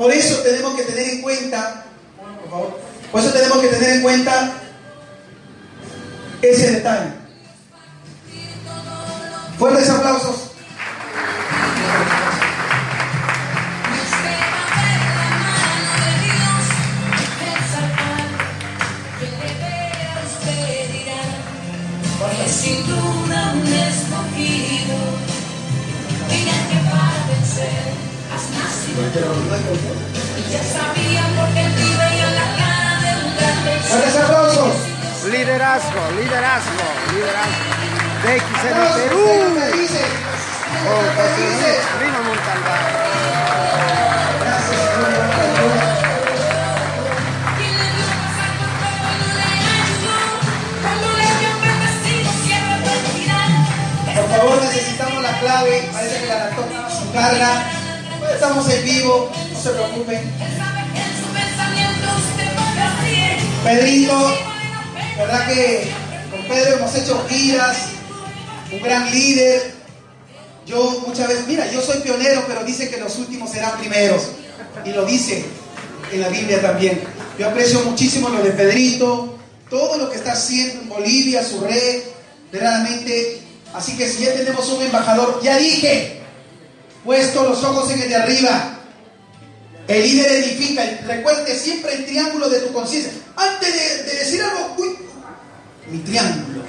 Por eso tenemos que tener en cuenta, por eso tenemos que tener en cuenta ese detalle. Fuertes aplausos. sin duda un escogido, ella que. Y ya sabía porque el vive a la cara de un grande. Fuertes aplausos. Liderazgo, liderazgo, liderazgo. De XN Perú. Luis Primo Montalbán. Gracias, Julio Montalbán. ¿Quién le dio pasar por favor, necesitamos la clave. Parece que la estaba sin carga. Estamos en vivo, no se preocupen. Pedrito, verdad que con Pedro hemos hecho giras, un gran líder. Yo muchas veces, mira, yo soy pionero, pero dice que los últimos serán primeros. Y lo dice en la Biblia también. Yo aprecio muchísimo lo de Pedrito, todo lo que está haciendo en Bolivia, su red, verdaderamente. Así que si ya tenemos un embajador, ya dije, puesto los ojos en el de arriba. El líder edifica. Recuerde siempre el triángulo de tu conciencia. Antes de, de decir algo, mi triángulo.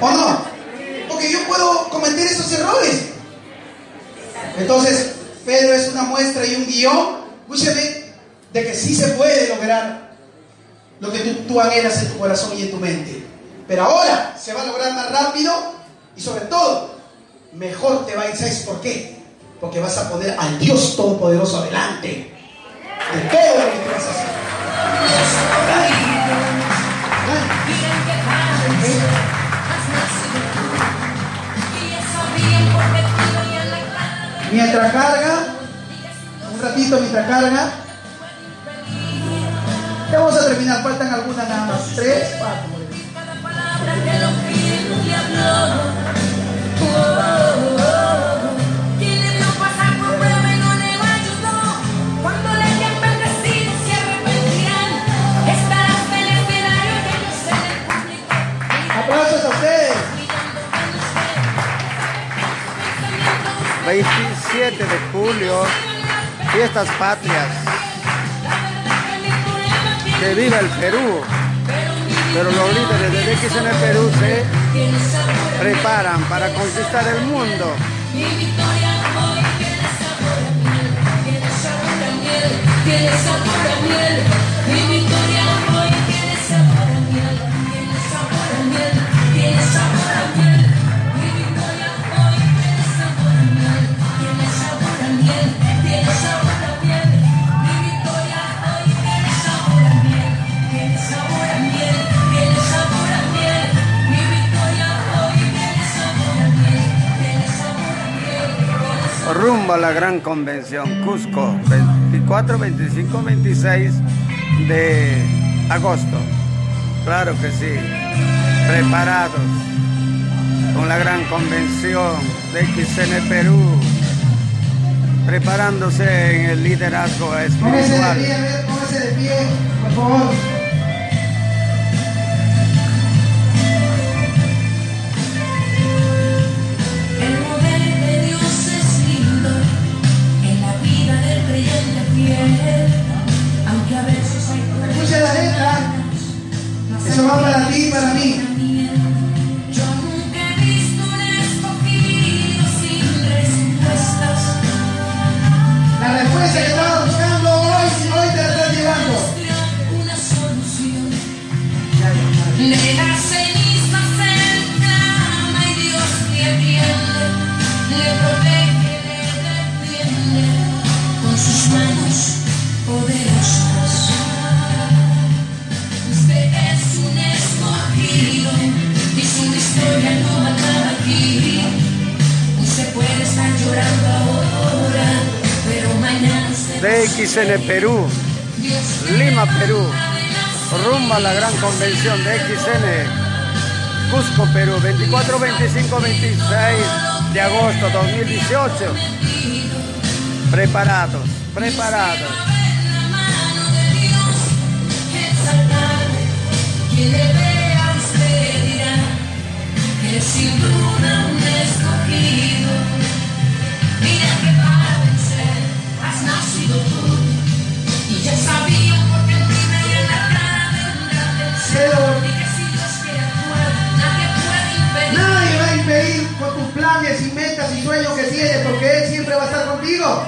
¿O no? Porque yo puedo cometer esos errores. Entonces, Pedro es una muestra y un guion, escúcheme, de que sí se puede lograr lo que tú, tú anhelas en tu corazón y en tu mente. Pero ahora se va a lograr más rápido y sobre todo, mejor te va a ir. ¿Sabes por qué? Porque vas a poner al Dios Todopoderoso adelante. De todo lo que tú vas a hacer. Miren que para vencer has nacido tú. Y ya sabían por qué te veían la cara. Mientras carga, un ratito mientras carga. Ya vamos a terminar, faltan algunas nada más. Tres, cuatro. 27 de julio, fiestas patrias. Que viva el Perú. Pero los líderes de XN Perú se preparan para conquistar el mundo. Mi victoria hoy tiene sabor a miel, tiene sabor a miel, tiene sabor a miel. Rumbo a la gran convención Cusco, 24, 25, 26 de agosto. Claro que sí, preparados con la gran convención de XN Perú, preparándose en el liderazgo Póngase de pie, espiritual. a ver, póngase de pie, por favor. Fiel, aunque a veces hay Escucha la letra. Eso va para ti y para mí. Yo nunca he visto un escogido sin respuestas. La respuesta que estaba de XN Perú, Lima, Perú, rumbo a la gran convención de XN, Cusco, Perú, 24, 25, 26 de agosto 2018. Preparados, preparados. Vencedor. Nadie va a impedir con tus planes y metas y sueños que tienes, porque Él siempre va a estar contigo.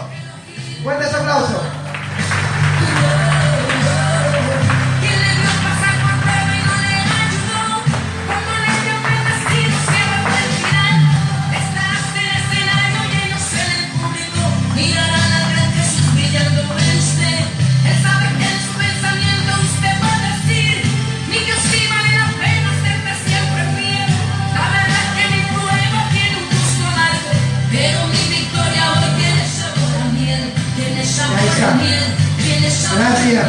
Fuertes aplausos. Gracias.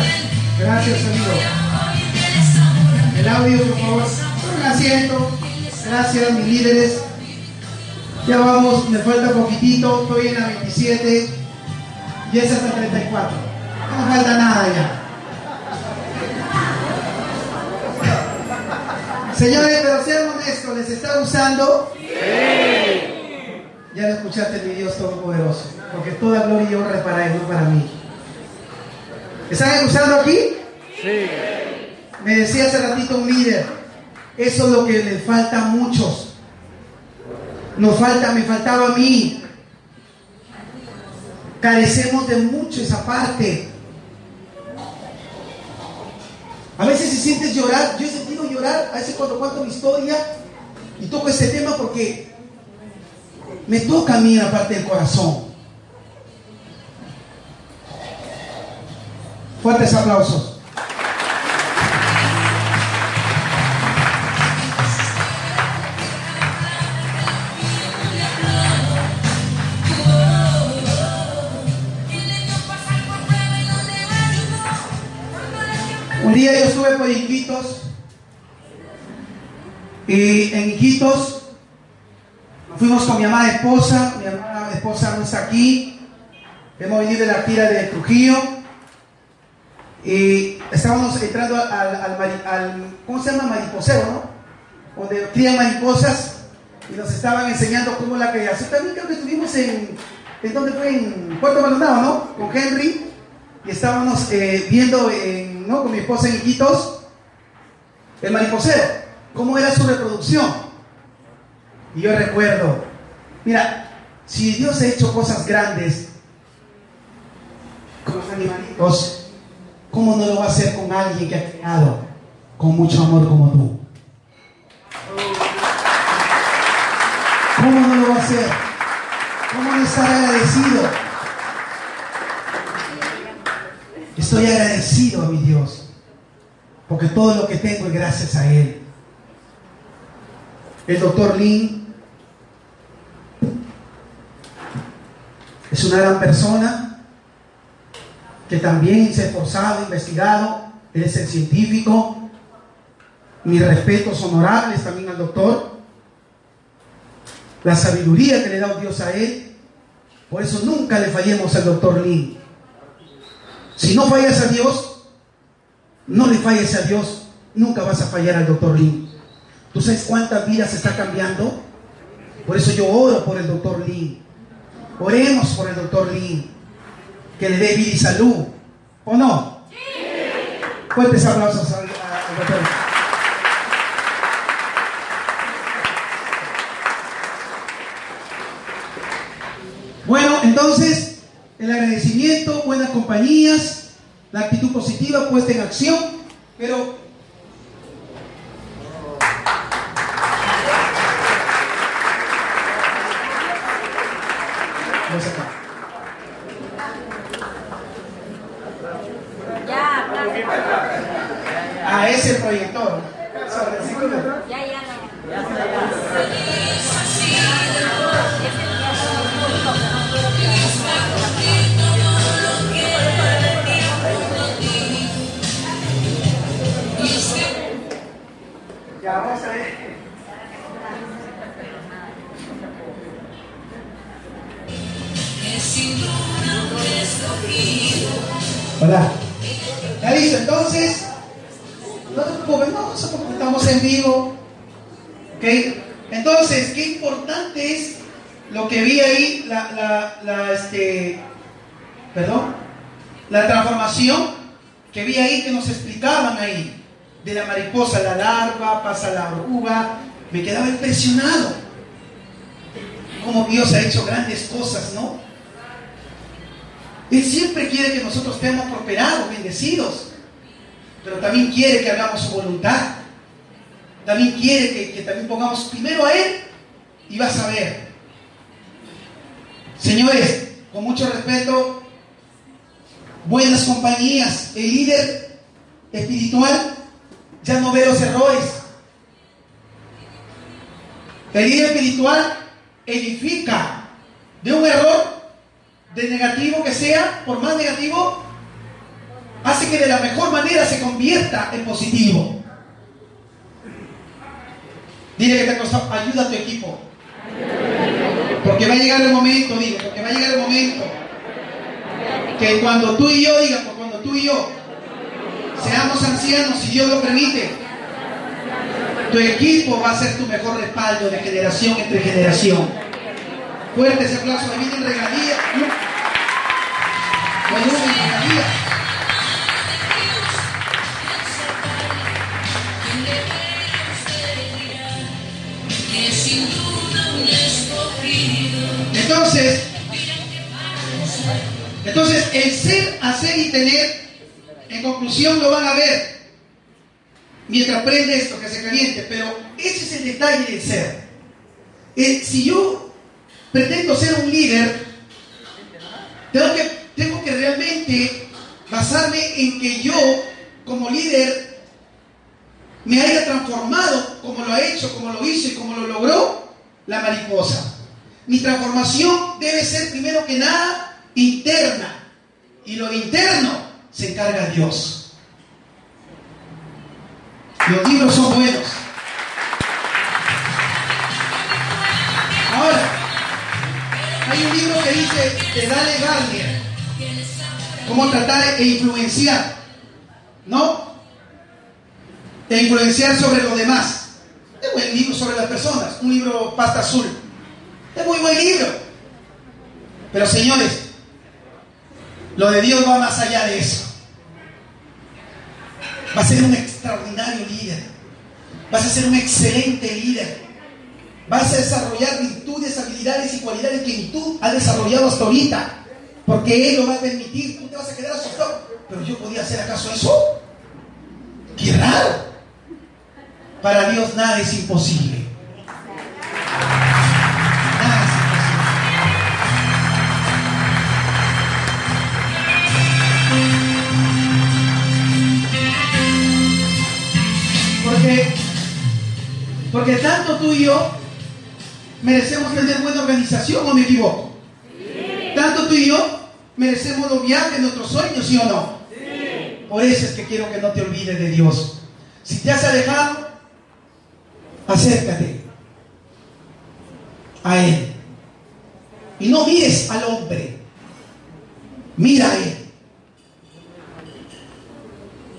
Gracias, amigo. El audio, por favor. Un asiento. Gracias, mis líderes. Ya vamos, me falta poquitito. Estoy en la 27. Y es hasta 34. No me falta nada ya. Señores, pero sean honestos, ¿les está gustando? Ya lo escuchaste, mi Dios Todopoderoso. Porque toda gloria y honra es para Él, no para mí. ¿Están gustando aquí? Sí. Me decía hace ratito un líder, eso es lo que le falta a muchos. Nos falta, me faltaba a mí. Carecemos de mucho esa parte. A veces si sientes llorar, yo he sentido llorar, a veces cuando cuento mi historia y toco este tema porque me toca a mí la parte del corazón. Fuertes aplausos. Un día yo estuve por Iquitos y en Iquitos nos fuimos con mi amada esposa, mi amada esposa no está aquí, hemos venido de la tira de Trujillo y estábamos entrando al, al ¿cómo se llama? Mariposero, ¿no? Donde crían mariposas y nos estaban enseñando cómo la criación. También creo que estuvimos en, ¿en dónde fue? En Puerto Maldonado, ¿no? Con Henry y estábamos eh, viendo en- ¿no? con mi esposa en Iquitos el mariposero, cómo era su reproducción. Y yo recuerdo, mira, si Dios ha hecho cosas grandes con los animalitos, ¿cómo no lo va a hacer con alguien que ha creado con mucho amor como tú? ¿Cómo no lo va a hacer? ¿Cómo no estar agradecido? Estoy agradecido a mi Dios, porque todo lo que tengo es gracias a Él. El doctor Lin es una gran persona que también se ha esforzado, investigado, es el científico. Mis respetos honorables también al doctor. La sabiduría que le da Dios a él. Por eso nunca le fallemos al doctor Lin. Si no fallas a Dios, no le falles a Dios, nunca vas a fallar al doctor Lin. ¿Tú sabes cuántas vidas está cambiando? Por eso yo oro por el doctor Lin. Oremos por el doctor Lin. Que le dé vida y salud. ¿O no? Fuertes aplausos al, al doctor. Bueno, entonces, el agradecimiento, buenas compañías, la actitud positiva puesta en acción, pero ¿Verdad? ¿Ya listo? Entonces, no te preocupes, no, estamos en vivo. ¿Ok? Entonces, qué importante es lo que vi ahí, la, la, la, este, perdón, la transformación que vi ahí que nos explicaban ahí, de la mariposa, la larva, pasa la oruga, me quedaba impresionado. Cómo Dios ha hecho grandes cosas, ¿no? Él siempre quiere que nosotros estemos prosperados, bendecidos, pero también quiere que hagamos su voluntad. También quiere que, también pongamos primero a Él y vas a ver. Señores, con mucho respeto, buenas compañías, el líder espiritual ya no ve los errores. El líder espiritual edifica de un error, de negativo que sea, por más negativo, hace que de la mejor manera se convierta en positivo. Dile que te costó, ayuda a tu equipo. Porque va a llegar el momento, dile, porque va a llegar el momento que cuando tú y yo, diga, pues cuando tú y yo seamos ancianos, si Dios lo permite, tu equipo va a ser tu mejor respaldo de generación entre generación. Fuerte ese aplauso, me viene en regalía. Volumen, regalía. que sin duda un escogido. Entonces, entonces el ser, hacer y tener, en conclusión lo van a ver mientras prende esto, que se caliente, pero ese es el detalle del ser. Eh, si yo pretendo ser un líder, tengo que, tengo que realmente basarme en que yo, como líder, me haya transformado como lo ha hecho, como lo hizo y como lo logró la mariposa. Mi transformación debe ser primero que nada interna. Y lo interno se encarga Dios. Los libros son buenos. Hay un libro que dice de Dale Garnier, cómo tratar e influenciar, ¿no? E influenciar sobre los demás. Es buen libro sobre las personas, un libro pasta azul. Es muy buen libro. Pero señores, lo de Dios va más allá de eso. Va a ser un extraordinario líder. Vas a ser un excelente líder. Vas a desarrollar virtudes, habilidades y cualidades que tú has desarrollado hasta ahorita. Porque Él lo va a permitir. Tú te vas a quedar asustado. Pero yo podía hacer acaso eso. Qué raro. Para Dios nada es imposible. Nada es imposible. Porque, porque tanto tú y yo merecemos tener buena organización, ¿o me equivoco? Tanto tú y yo merecemos los viajes, nuestros sueños, ¿sí o no? Por eso es que quiero que no te olvides de Dios. Si te has alejado, acércate a Él. Y no mires al hombre, mira a Él.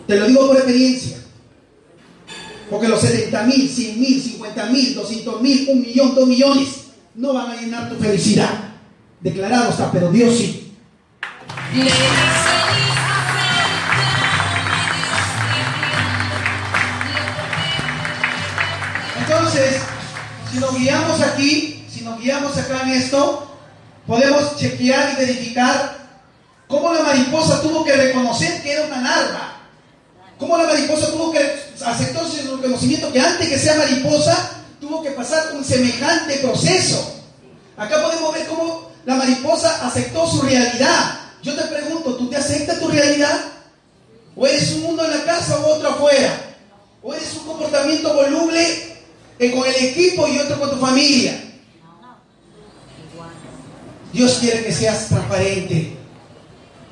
Te lo digo por experiencia. Porque los 70 mil, 100 mil, 50 mil, 200 mil, un millón, dos millones no van a llenar tu felicidad. Declarado está, pero Dios sí. Entonces, si nos guiamos aquí, si nos guiamos acá en esto, podemos chequear y verificar cómo la mariposa tuvo que reconocer que era una larva. Cómo la mariposa tuvo que aceptar su reconocimiento que antes que sea mariposa, tuvo que pasar un semejante proceso. Acá podemos ver cómo la mariposa aceptó su realidad. Yo te pregunto, ¿tú te aceptas tu realidad? ¿O eres un mundo en la casa o otro afuera? ¿O eres un comportamiento voluble eh, con el equipo y otro con tu familia? Dios quiere que seas transparente.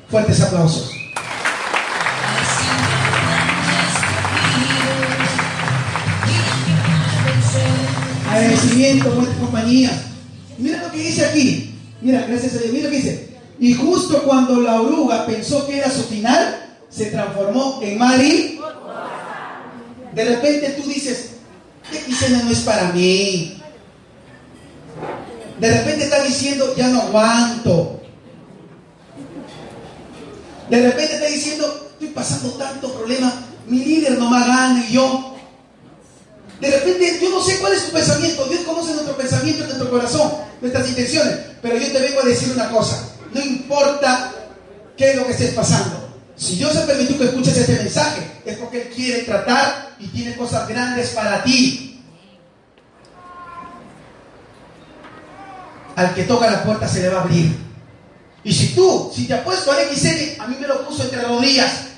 Fuertes aplausos. Agradecimiento, buenas compañías. Mira lo que dice aquí. Mira, gracias a Dios. Mira lo que dice. Y justo cuando la oruga pensó que era su final, se transformó en Mari. De repente tú dices, XN no es para mí. De repente está diciendo, ya no aguanto. De repente está diciendo, estoy pasando tanto problema, mi líder no me gana y yo. De repente, sé cuál es tu pensamiento. Dios conoce nuestro pensamiento, nuestro corazón, nuestras intenciones. Pero yo te vengo a decir una cosa. No importa qué es lo que estés pasando. Si Dios ha permitido que escuches este mensaje, es porque Él quiere tratar y tiene cosas grandes para ti. Al que toca la puerta se le va a abrir. Y si tú, si te apuesto al XN, a mí me lo puso entre rodillas.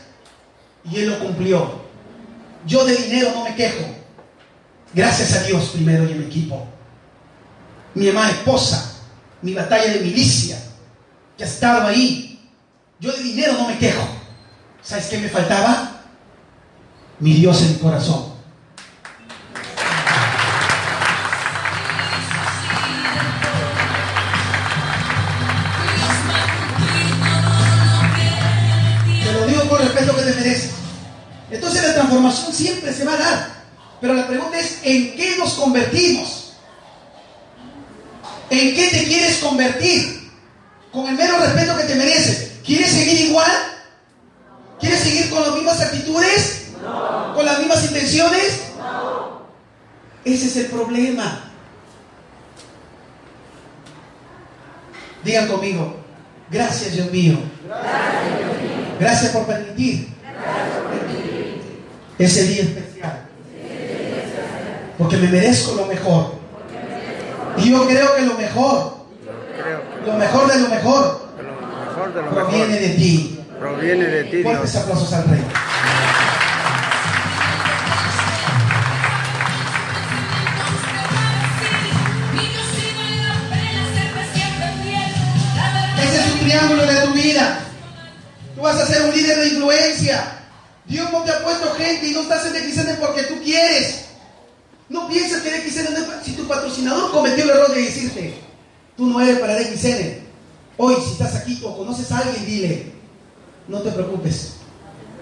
Y Él lo cumplió. Yo de dinero no me quejo. Gracias a Dios primero y a mi equipo. Mi amada esposa, mi batalla de milicia, que ha ahí. Yo de dinero no me quejo. ¿Sabes qué me faltaba? Mi Dios en mi corazón. Te lo digo con respeto que te mereces. Entonces la transformación siempre se va a dar. Pero la pregunta es, ¿en qué nos convertimos? ¿En qué te quieres convertir? Con el mero respeto que te mereces. ¿Quieres seguir igual? ¿Quieres seguir con las mismas actitudes? ¿Con las mismas intenciones? Ese es el problema. Digan conmigo, gracias Dios mío. Gracias por permitir ese día. Porque me merezco lo mejor. Y yo creo que lo mejor, lo mejor de lo mejor, proviene de ti. proviene de ti, Fuertes aplausos al Rey. Ese es un triángulo de tu vida. Tú vas a ser un líder de influencia. Dios no te ha puesto gente y no estás en porque tú quieres. No pienses que XN no es pa- Si tu patrocinador cometió el error de decirte, tú no eres para XN. Hoy, si estás aquí o conoces a alguien, dile, no te preocupes.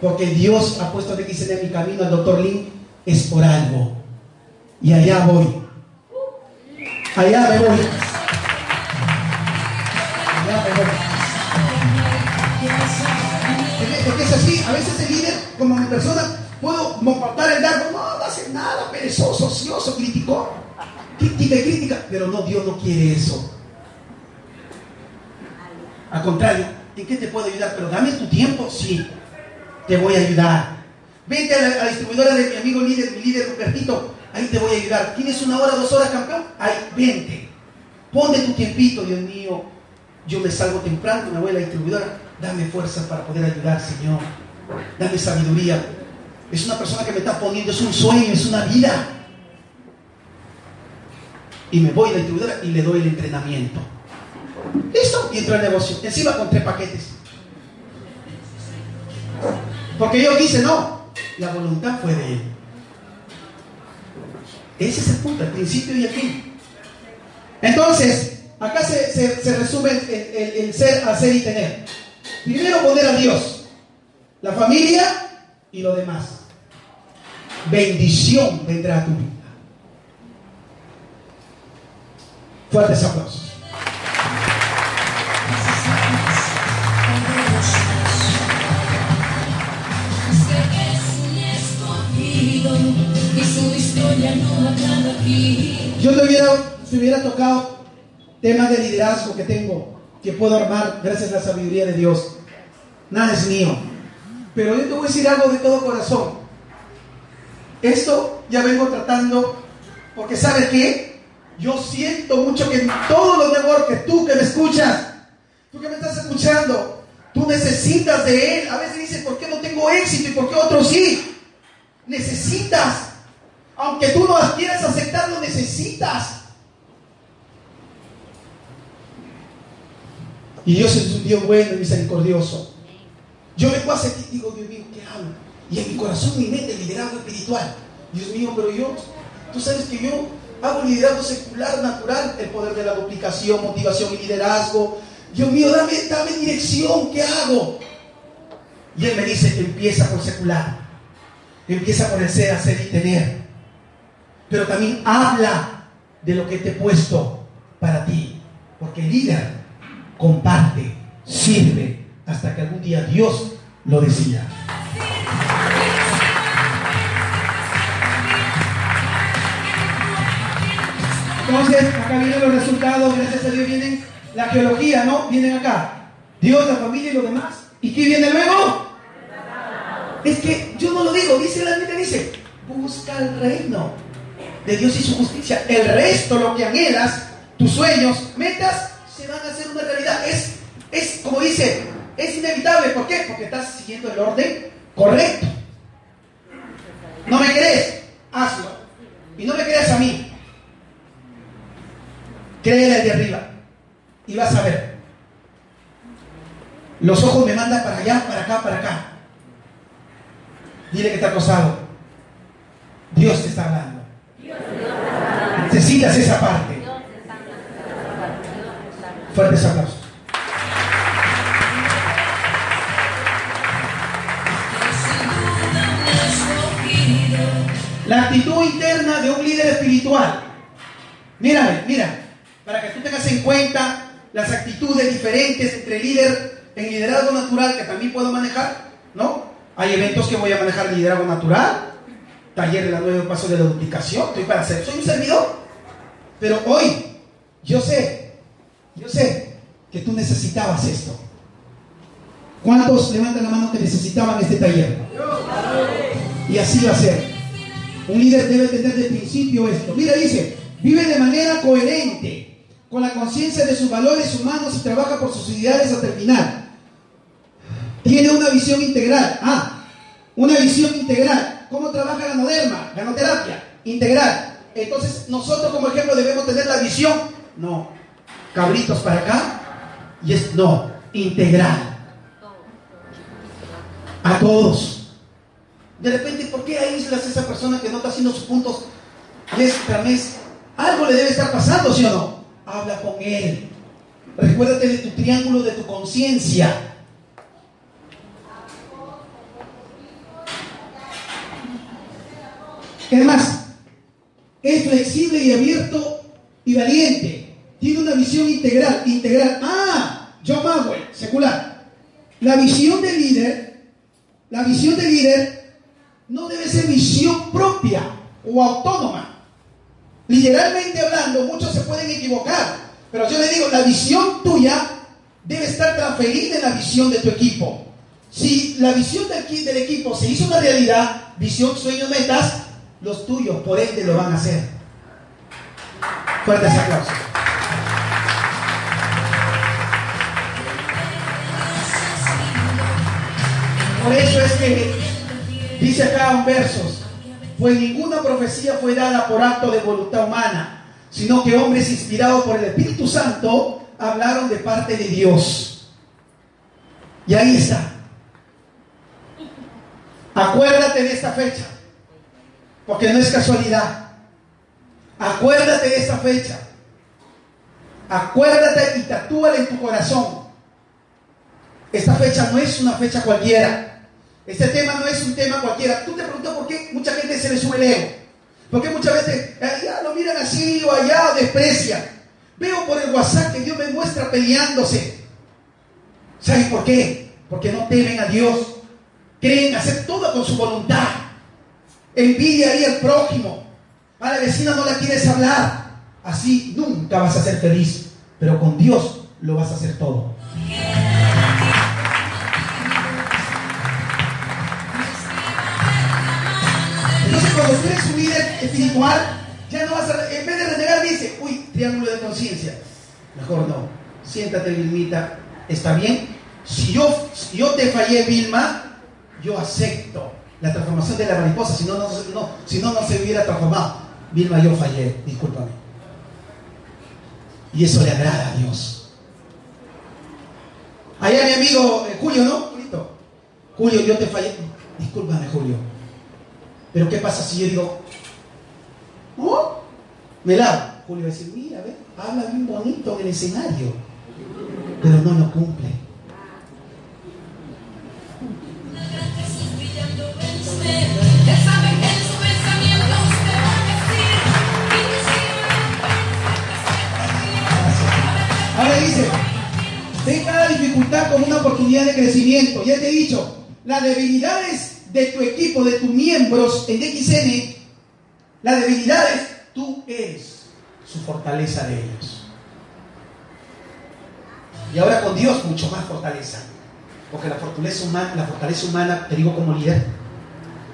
Porque Dios ha puesto a XN en mi camino, al doctor Lin, es por algo. Y allá voy. Allá me voy. Allá me voy. Porque es así, a veces el líder, como mi persona, puedo montar el dardo, no, no hace nada, perezoso, ocioso, criticó, crítica y crítica, pero no, Dios no quiere eso. Al contrario, ¿en qué te puedo ayudar? Pero dame tu tiempo, sí, te voy a ayudar. La, a la distribuidora de mi amigo líder, mi líder Rupertito, ahí te voy a ayudar. ¿Tienes una hora, dos horas, campeón? Ahí, vente. Ponte tu tiempito, Dios mío. Yo me salgo temprano, me voy a la distribuidora. Dame fuerza para poder ayudar, Señor. Dame sabiduría. Es una persona que me está poniendo, es un sueño, es una vida. Y me voy a la distribuidora y le doy el entrenamiento. Listo, y entro al negocio. Encima con tres paquetes. Porque Dios dice, no, la voluntad fue de Él. Ese es el punto, el principio y el fin. Entonces, acá se, resume el, el- el ser, hacer y tener. Primero poner a Dios, la familia y lo demás. Bendición vendrá a tu vida. Fuertes aplausos. Yo te hubiera, te hubiera tocado temas de liderazgo que tengo, que puedo armar gracias a la sabiduría de Dios. Nada es mío. Pero yo te voy a decir algo de todo corazón. Esto ya vengo tratando, porque ¿sabes qué? Yo siento mucho que en todos los networks, tú que me escuchas, tú que me estás escuchando, tú necesitas de Él. A veces dices, ¿por qué no tengo éxito y por qué otros sí? Necesitas. Aunque tú no quieras aceptar, lo necesitas. Y Dios es un Dios bueno y misericordioso. Yo vengo a sentir, digo, Dios mío, ¿qué hago? Y en mi corazón, mi mente, liderazgo espiritual. Dios mío, pero yo, tú sabes que yo hago liderazgo secular, natural, el poder de la duplicación, motivación y liderazgo, Dios mío, dame, dame dirección, ¿qué hago? Y Él me dice, empieza por secular. Empieza por el ser, hacer y tener. Pero también habla de lo que te he puesto para ti. Porque el líder comparte, sirve, hasta que algún día Dios lo decida. Entonces, acá vienen los resultados, gracias a Dios vienen la geología, ¿no? Vienen acá. Dios, la familia y lo demás. ¿Y qué viene luego? Es que yo no lo digo, dice la Biblia, dice, busca el reino de Dios y su justicia. El resto, lo que anhelas, tus sueños, metas, se van a hacer una realidad. Es, es como dice, es inevitable. ¿Por qué? Porque estás siguiendo el orden correcto. ¿No me crees? Hazlo. Y no me creas a mí. Créele al de arriba. Y vas a ver. Los ojos me mandan para allá, para acá, para acá. Dile que está acosado. Dios te está hablando. Necesitas esa parte. Fuertes aplausos. La actitud interna de un líder espiritual. Mírame, mira, para que tú tengas en cuenta las actitudes diferentes entre líder en liderazgo natural que también puedo manejar, ¿no? Hay eventos que voy a manejar liderazgo natural, taller de la nueve pasos de la duplicación, estoy para hacer, soy un servidor. Pero hoy, yo sé, yo sé que tú necesitabas esto. ¿Cuántos levantan la mano que necesitaban este taller? Y así va a ser. Un líder debe tener de principio esto. Mira, dice, vive de manera coherente, con la conciencia de sus valores humanos y trabaja por sus ideales hasta el final. Tiene una visión integral. Ah, una visión integral. ¿Cómo trabaja ganoderma? Ganoterapia. Integral. Entonces, nosotros como ejemplo debemos tener la visión. No. Cabritos para acá. Y es, no. Integral. A todos. De repente, ¿por qué aíslas a esa persona que no está haciendo sus puntos mes tras mes? Algo le debe estar pasando, ¿sí o no? Habla con él. Recuérdate de tu triángulo de tu conciencia. Es más, es flexible y abierto y valiente. Tiene una visión integral. Integral. Ah, John Maxwell, secular. La visión del líder, la visión del líder no debe ser visión propia o autónoma. Literalmente hablando, muchos se pueden equivocar, pero yo le digo, la visión tuya debe estar transferida en la visión de tu equipo. Si la visión del, del equipo se hizo una realidad, visión, sueños, metas, los tuyos por ende lo van a hacer. Fuertes aplausos. Por eso es que dice acá en versos, pues ninguna profecía fue dada por acto de voluntad humana, sino que hombres inspirados por el Espíritu Santo hablaron de parte de Dios. Y ahí está. Acuérdate de esta fecha, porque no es casualidad. Acuérdate de esta fecha. Acuérdate y tatúala en tu corazón. Esta fecha no es una fecha cualquiera. Este tema no es un tema cualquiera. Tú te preguntas por qué mucha gente se le sube el ego. ¿Por qué muchas veces allá lo miran así o allá o desprecian? Veo por el WhatsApp que Dios me muestra peleándose. ¿Sabes por qué? Porque no temen a Dios. Creen hacer todo con su voluntad. Envidia ahí al prójimo. A la vecina no la quieres hablar. Así nunca vas a ser feliz. Pero con Dios lo vas a hacer todo. Entonces cuando eres un líder espiritual, ya no vas a, en vez de renegar, dice, uy, triángulo de conciencia. Mejor no. Siéntate, Vilmita. ¿Está bien? Si yo, yo te fallé, Vilma, yo acepto la transformación de la mariposa. Si no, no, no, si no, no se hubiera transformado. Vilma, yo fallé. Discúlpame. Y eso le agrada a Dios. Allá mi amigo eh, Julio, ¿no? Julio, yo te fallé. Discúlpame, Julio. Pero ¿qué pasa si yo digo, ¿oh? Me lavo. Julio va a decir, mira, ve, habla bien bonito en el escenario. pero no lo cumple. A Ahora dice, ve cada dificultad como una oportunidad de crecimiento. Ya te he dicho, las debilidades de tu equipo, de tus miembros en XN, las debilidades, tú eres su fortaleza de ellos. Y ahora con Dios mucho más fortaleza. Porque la fortaleza humana, la fortaleza humana, te digo como líder,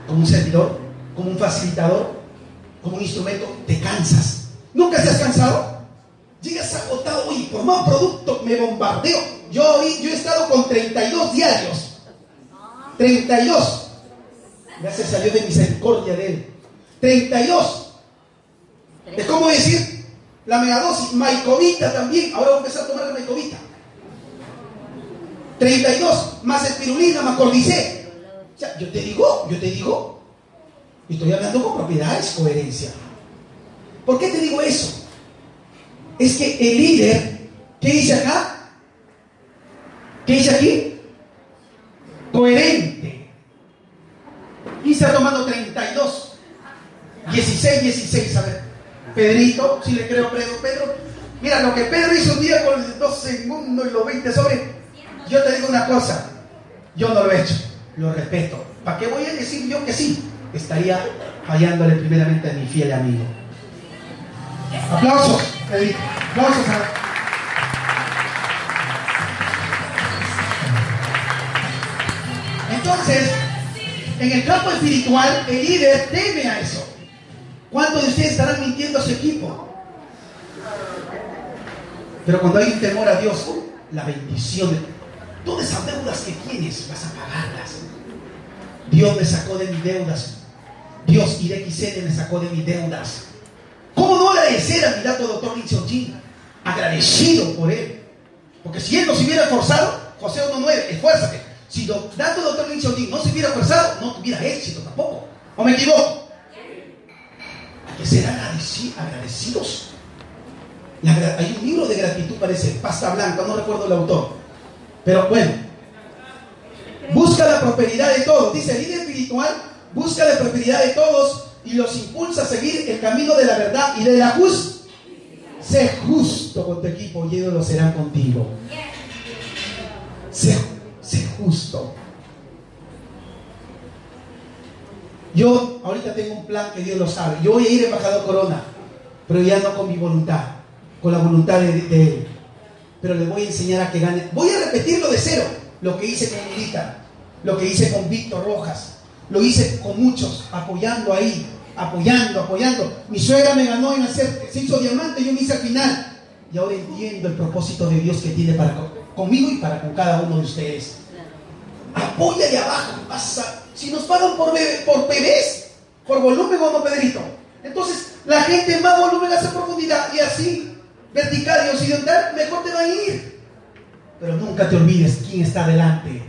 como un servidor, como un facilitador, como un instrumento, te cansas. ¿Nunca te has cansado? Llegas agotado, oye, por más producto me bombardeo. Yo, yo he estado con 32 diarios. 32. Gracias a Dios de misericordia de Él. 32. Es como decir, la megadosis, maicovita también. Ahora voy a empezar a tomar la maicovita. 32, más espirulina, más cordicé. O yo te digo, yo te digo, estoy hablando con propiedades, coherencia. ¿Por qué te digo eso? Es que el líder, ¿qué dice acá? ¿Qué dice aquí? Coherente. Y está tomando 32. 16, 16, a ver. Pedrito, si le creo Pedro, Pedro. Mira, lo que Pedro hizo un día con los 12 segundos y los 20 sobre. Yo te digo una cosa, yo no lo he hecho, lo respeto. ¿Para qué voy a decir yo que sí? Estaría fallándole primeramente a mi fiel amigo. Aplausos, Pedrito. Aplausos a... Entonces, en el campo espiritual, el líder teme a eso. ¿Cuántos de ustedes estarán mintiendo a su equipo? Pero cuando hay un temor a Dios, la bendición todas esas deudas que tienes, vas a pagarlas. Dios me sacó de mis deudas. Dios y de XN me sacó de mis deudas. ¿Cómo no agradecer a mi dato doctor Linson Agradecido por él. Porque si él no se hubiera esforzado, José 1.9, esfuérzate. Si do, doctor Linson no se hubiera esforzado, no tuviera éxito tampoco. ¿O me equivoco? Hay que ser agradeci- agradecidos. Hay un libro de gratitud, parece, pasta blanca, no recuerdo el autor. Pero bueno, busca la prosperidad de todos. Dice el líder espiritual, busca la prosperidad de todos y los impulsa a seguir el camino de la verdad y de la justicia. Sé justo con tu equipo y ellos lo serán contigo. Sé, sé justo. Yo ahorita tengo un plan que Dios lo sabe. Yo voy a ir embajador Corona, pero ya no con mi voluntad, con la voluntad de, Él. Pero le voy a enseñar a que gane. Voy a repetirlo de cero, lo que hice con Milita, lo que hice con Víctor Rojas, lo hice con muchos, apoyando ahí, apoyando, apoyando. Mi suegra me ganó en hacer, se hizo diamante, yo me hice al final. Y ahora entiendo el propósito de Dios que tiene para conmigo y para con cada uno de ustedes. Apoya de abajo. Si nos pagan por, bebé- por bebés, por volumen no, Pedrito. Entonces, la gente más volumen hace profundidad y así, vertical y occidental, mejor te va a ir. Pero nunca te olvides quién está delante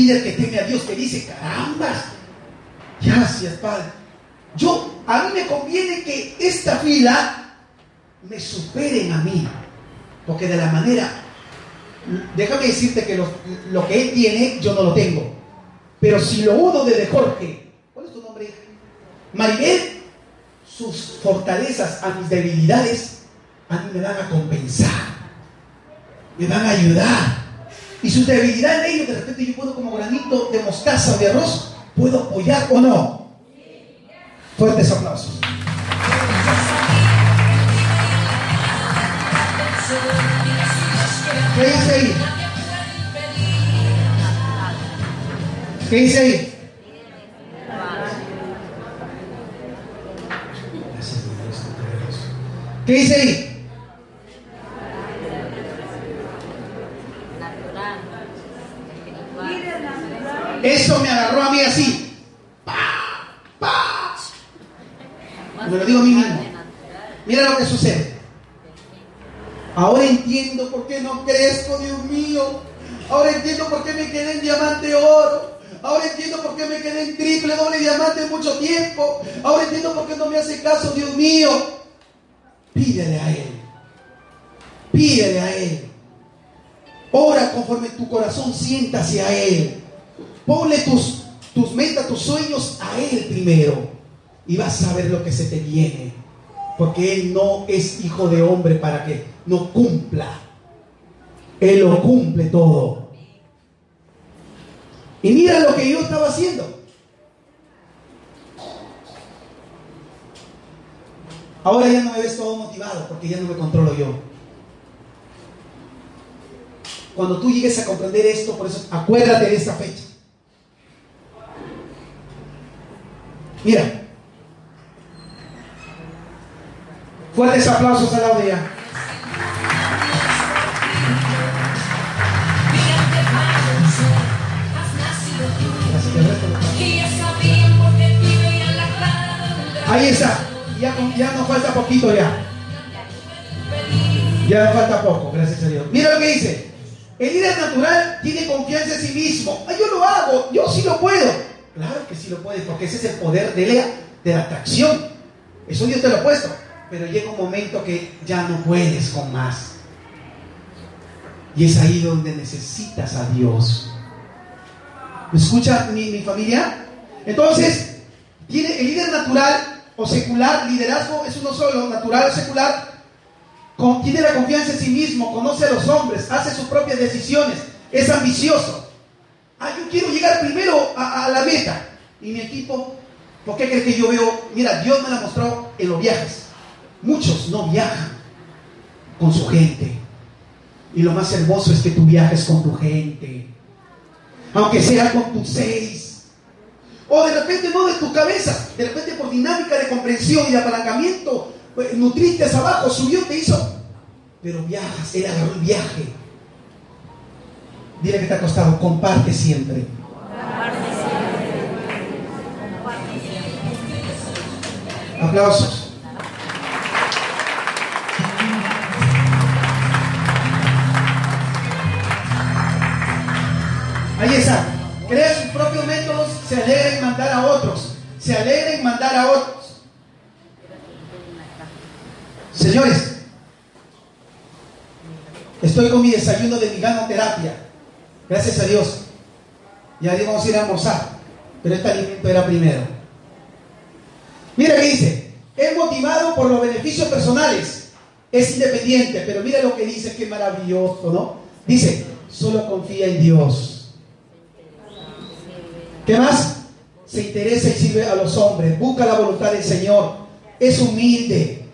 líder que teme a Dios, que dice, caramba, gracias Padre. Yo, a mí me conviene que esta fila me superen a mí. Porque de la manera, déjame decirte que lo, que él tiene, yo no lo tengo. Pero si lo uno desde Jorge, ¿cuál es tu nombre? Maribel, sus fortalezas a mis debilidades, a mí me van a compensar, me van a ayudar. Y sus debilidades en ellos, de repente yo puedo como granito de mostaza o de arroz, puedo apoyar o no. Fuertes aplausos. ¿Qué dice ahí? ¿Qué dice ahí? ¿Qué dice ahí? Eso me agarró a mí así. ¡Pa! ¡Pa! Me lo digo a mí mismo. Mira lo que sucede. Ahora entiendo por qué no crezco, Dios mío. Ahora entiendo por qué me quedé en diamante oro. Ahora entiendo por qué me quedé en triple, doble diamante mucho tiempo. Ahora entiendo por qué no me hace caso, Dios mío. Pídele a Él. Pídele a Él. Ora conforme tu corazón sienta hacia Él. Ponle tus, tus metas, tus sueños a Él primero. Y vas a ver lo que se te viene. Porque Él no es hijo de hombre para que no cumpla. Él lo cumple todo. Y mira lo que yo estaba haciendo. Ahora ya no me ves todo motivado porque ya no me controlo yo. Cuando tú llegues a comprender esto, por eso acuérdate de esta fecha. Mira. Fuertes aplausos a la ella. Ahí está. Ya, ya nos falta poquito ya. Ya nos falta poco, gracias a Dios. Mira lo que dice. El líder natural tiene confianza en sí mismo. Yo lo hago, yo sí lo puedo. Claro que sí lo puedes, porque ese es el poder de la, de la atracción. Eso Dios te lo ha puesto. Pero llega un momento que ya no puedes con más. Y es ahí donde necesitas a Dios. ¿Me escucha mi, mi familia? Entonces, tiene el líder natural o secular, liderazgo es uno solo, natural o secular, tiene la confianza en sí mismo, conoce a los hombres, hace sus propias decisiones, es ambicioso. Ah, yo quiero llegar primero a, la meta. Y mi equipo, ¿por qué crees que yo veo? Mira, Dios me la mostró en los viajes. Muchos no viajan con su gente. Y lo más hermoso es que tú viajes con tu gente. Aunque sea con tus seis. O de repente no de tu cabeza. De repente por dinámica de comprensión y de apalancamiento. pues, Nutriste abajo, subió, te hizo. Pero viajas, él agarró el viaje. Dile que te ha costado, comparte siempre. Aplausos. Ahí está. Crea sus propios métodos, se alegra en mandar a otros. Se alegra en mandar a otros. Señores, estoy con mi desayuno de ganoterapia. Gracias a Dios. Ya íbamos a ir a almorzar, pero este alimento era primero. Mira que dice, es motivado por los beneficios personales, es independiente, pero mira lo que dice, qué maravilloso, ¿no? Dice, solo confía en Dios. ¿Qué más? Se interesa y sirve a los hombres, busca la voluntad del Señor, es humilde.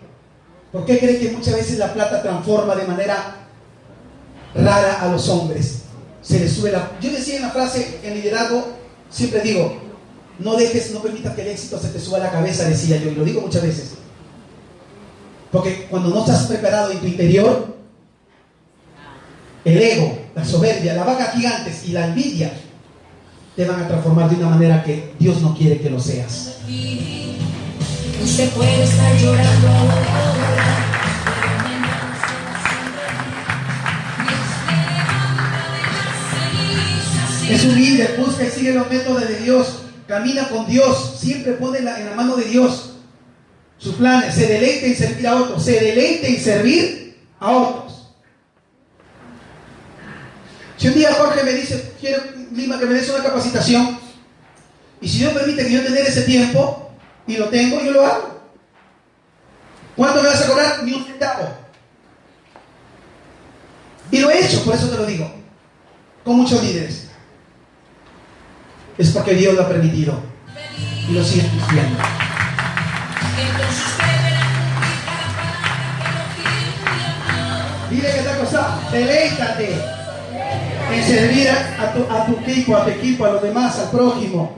¿Por qué cree que muchas veces la plata transforma de manera rara a los hombres? Se les sube la... Yo decía en la frase en liderazgo, siempre digo, no dejes, no permitas que el éxito se te suba a la cabeza, decía yo, y lo digo muchas veces. Porque cuando no estás preparado en tu interior, el ego, la soberbia, la vaca gigantes y la envidia te van a transformar de una manera que Dios no quiere que lo seas. Usted puede estar llorando Es humilde, busca y sigue los métodos de Dios, camina con Dios, siempre pone en la mano de Dios sus planes, se deleita en servir a otros, se deleita en servir a otros. Si un día Jorge me dice, quiero Lima que me des una capacitación, y si Dios permite que yo tener ese tiempo, y lo tengo, yo lo hago. ¿Cuánto me vas a cobrar? Ni un centavo. Y lo he hecho, por eso te lo digo, con muchos líderes. Es porque Dios lo ha permitido. Y lo sigue lo Dile que ha costado. Deleítate en servir a, a tu, a tu equipo, a tu equipo, a los demás, al prójimo.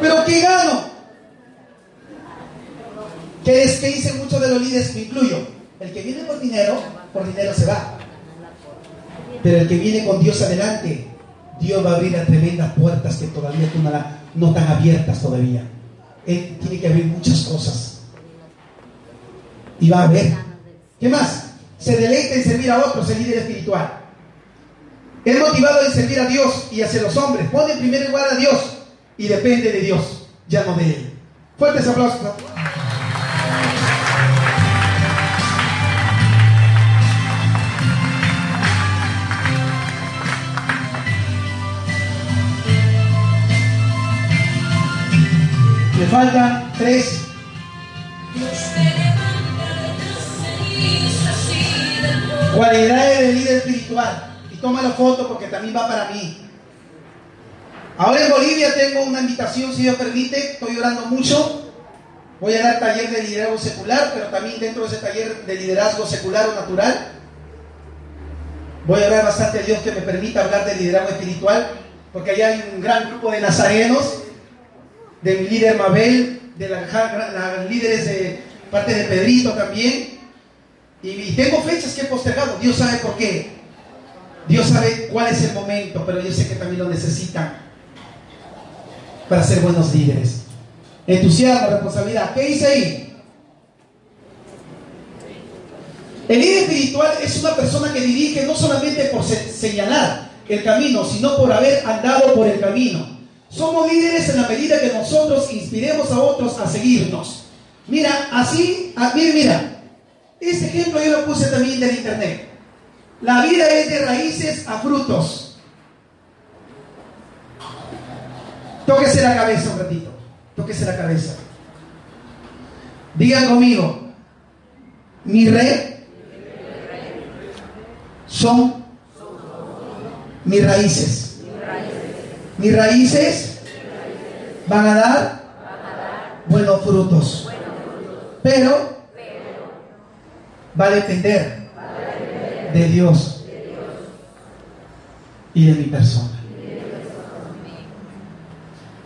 Pero ¿qué gano? Que es que dicen muchos de los líderes, me incluyo. El que viene por dinero, por dinero se va. Pero el que viene con Dios adelante, Dios va a abrir a tremendas puertas que todavía tú no, la- no están abiertas todavía. Él tiene que abrir muchas cosas. Y va a ver. ¿Qué más? Se deleita en servir a otros, el líder espiritual. Es motivado en servir a Dios y hacia los hombres. Pone en primer lugar a Dios y depende de Dios, ya no de Él. Fuertes aplausos. Del polvo. Cualidades del líder espiritual. Y toma la foto porque también va para mí. Ahora en Bolivia tengo una invitación, si Dios permite. Estoy orando mucho. Voy a dar taller de liderazgo secular, pero también dentro de ese taller de liderazgo secular o natural. Voy a orar bastante a Dios que me permita hablar de liderazgo espiritual, porque allá hay un gran grupo de nazarenos, de mi líder Mabel, de las las líderes de parte de Pedrito también. Y, y tengo fechas que he postergado. Dios sabe por qué. Dios sabe cuál es el momento, pero yo sé que también lo necesitan para ser buenos líderes. Entusiasmo, responsabilidad. ¿Qué dice ahí? El líder espiritual es una persona que dirige no solamente por se- señalar el camino, sino por haber andado por el camino. Somos líderes en la medida que nosotros inspiremos a otros a seguirnos. Mira, así, ah, mira, mira, este ejemplo yo lo puse también del internet. La vida es de raíces a frutos. Tóquese la cabeza un ratito. Tóquese la cabeza. Digan conmigo. Mi red son mis raíces. Mis raíces van a dar buenos frutos. Pero va a depender de Dios y de mi persona.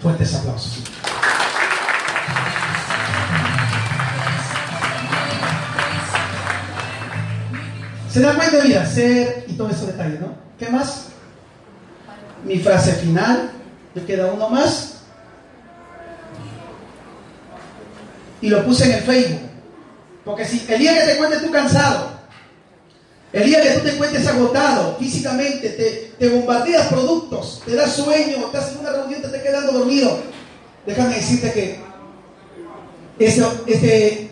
Fuertes aplausos. Se da cuenta, mira, ser y todo esos detalles, ¿no? ¿Qué más? Mi frase final, me queda uno más. Y lo puse en el Facebook. Porque si el día que te encuentres tú cansado, el día que tú te encuentres agotado físicamente, te, te bombardeas productos, te da sueño, estás en una reunión, te estás quedando dormido, déjame decirte que este,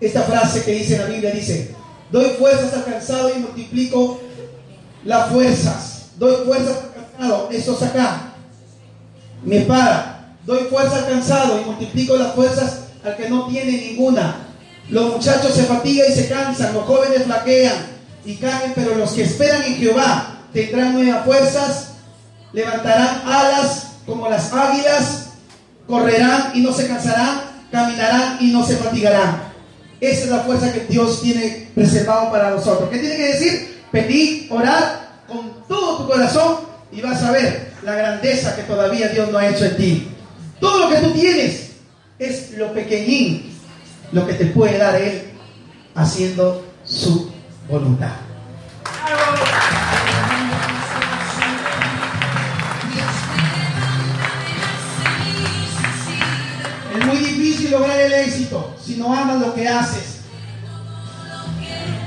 esta frase que dice la Biblia dice, doy fuerzas al cansado y multiplico las fuerzas. Doy fuerzas cansado, eso es acá. Mi espada, doy fuerza al cansado y multiplico las fuerzas al que no tiene ninguna. Los muchachos se fatigan y se cansan, los jóvenes flaquean y caen, pero los que esperan en Jehová tendrán nuevas fuerzas, levantarán alas como las águilas, correrán y no se cansarán, caminarán y no se fatigarán. Esa es la fuerza que Dios tiene reservado para nosotros. ¿Qué tiene que decir? Pedir, orar con todo tu corazón y vas a ver la grandeza que todavía Dios no ha hecho en ti. Todo lo que tú tienes es lo pequeñín, lo que te puede dar Él haciendo su voluntad. Es muy difícil lograr el éxito si no amas lo que haces.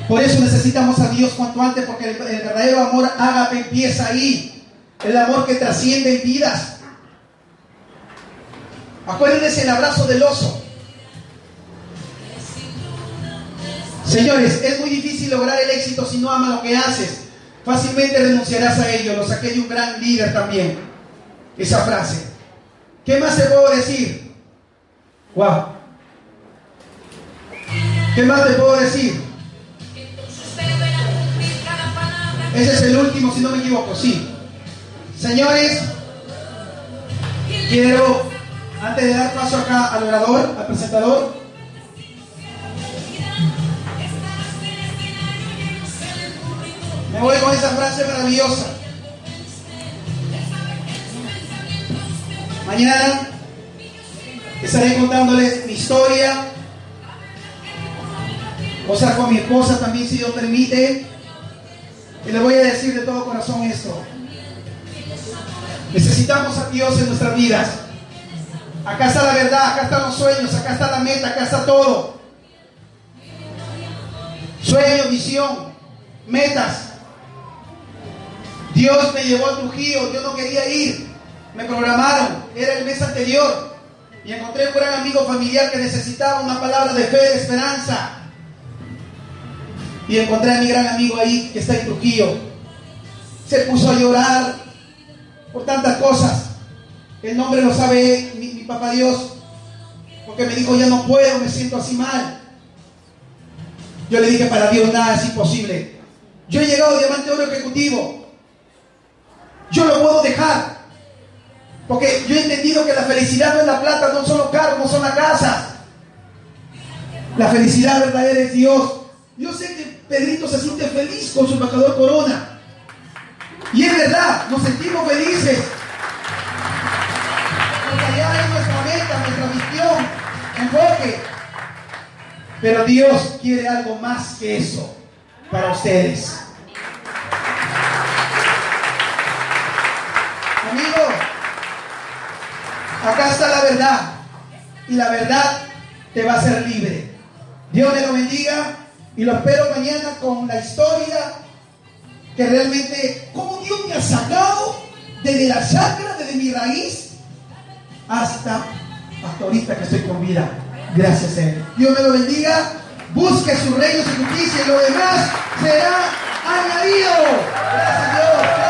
Por eso necesitamos a Dios cuanto antes, porque el, verdadero amor ágape empieza ahí. El amor que trasciende en vidas. Acuérdense el abrazo del oso. Señores, es muy difícil lograr el éxito si no amas lo que haces. Fácilmente renunciarás a ello. Lo saqué de un gran líder también. Esa frase. ¿Qué más te puedo decir? Wow. ¿Qué más te puedo decir? Ese es el último, si no me equivoco, sí. Señores, quiero, antes de dar paso acá al orador, al presentador, me voy con esa frase maravillosa. Mañana estaré contándoles mi historia, o sea, con mi esposa también, si Dios permite. Y le voy a decir de todo corazón esto. Necesitamos a Dios en nuestras vidas. Acá está la verdad, acá están los sueños, acá está la meta, acá está todo. Sueño, visión, metas. Dios me llevó a Trujillo, yo no quería ir. Me programaron, era el mes anterior. Y encontré un gran amigo familiar que necesitaba una palabra de fe, de esperanza. Y encontré a mi gran amigo ahí que está en Trujillo. Se puso a llorar por tantas cosas. El nombre lo sabe mi, papá Dios. Porque me dijo, ya no puedo, me siento así mal. Yo le dije, para Dios nada es imposible. Yo he llegado a diamante oro ejecutivo. Yo lo puedo dejar. Porque yo he entendido que la felicidad no es la plata, no son los carros, no son las casas. La felicidad verdadera es Dios. Yo sé que Pedrito se siente feliz con su embajador Corona. Y es verdad, nos sentimos felices. Porque allá es nuestra meta, nuestra misión, enfoque. Pero Dios quiere algo más que eso para ustedes. Amigos, acá está la verdad. Y la verdad te va a hacer libre. Dios me lo bendiga y lo espero mañana con la historia que realmente, cómo Dios me ha sacado desde la chakra, desde mi raíz, hasta, hasta ahorita que estoy con vida. Gracias a Él. Dios me lo bendiga. Busque su reino, su justicia y lo demás será añadido. Gracias.